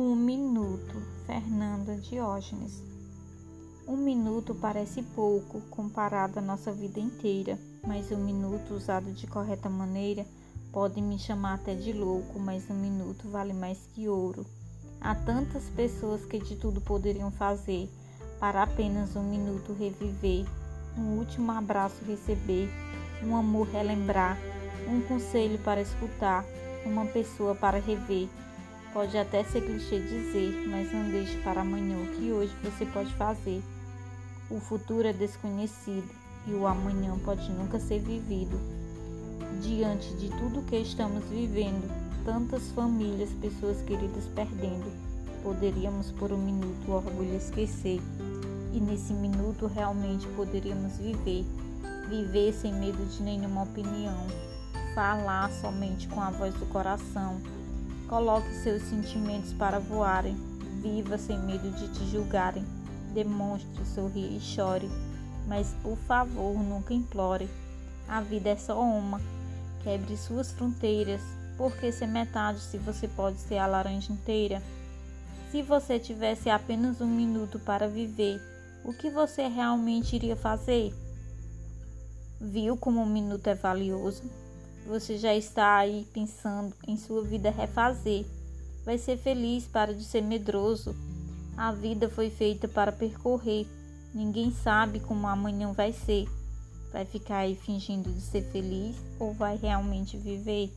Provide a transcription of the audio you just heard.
minuto. Fernanda Diógenes. Um minuto parece pouco comparado à nossa vida inteira, mas um minuto usado de correta maneira pode me chamar até de louco, mas um minuto vale mais que ouro. Há tantas pessoas que de tudo poderiam fazer para apenas um minuto reviver, um último abraço receber, um amor relembrar, um conselho para escutar, uma pessoa para rever. Pode até ser clichê dizer, mas não deixe para amanhã o que hoje você pode fazer. O futuro é desconhecido e o amanhã pode nunca ser vivido. Diante de tudo que estamos vivendo, tantas famílias, pessoas queridas perdendo, poderíamos por um minuto o orgulho esquecer. E nesse minuto realmente poderíamos viver, viver sem medo de nenhuma opinião, falar somente com a voz do coração. Coloque seus sentimentos para voarem, viva sem medo de te julgarem. Demonstre, sorri e chore, mas por favor nunca implore. A vida é só uma. Quebre suas fronteiras, porque ser metade se você pode ser a laranja inteira? Se você tivesse apenas um minuto para viver, o que você realmente iria fazer? Viu como um minuto é valioso? Você já está aí pensando em sua vida refazer. Vai ser feliz para de ser medroso. A vida foi feita para percorrer. Ninguém sabe como amanhã vai ser. Vai ficar aí fingindo de ser feliz ou vai realmente viver?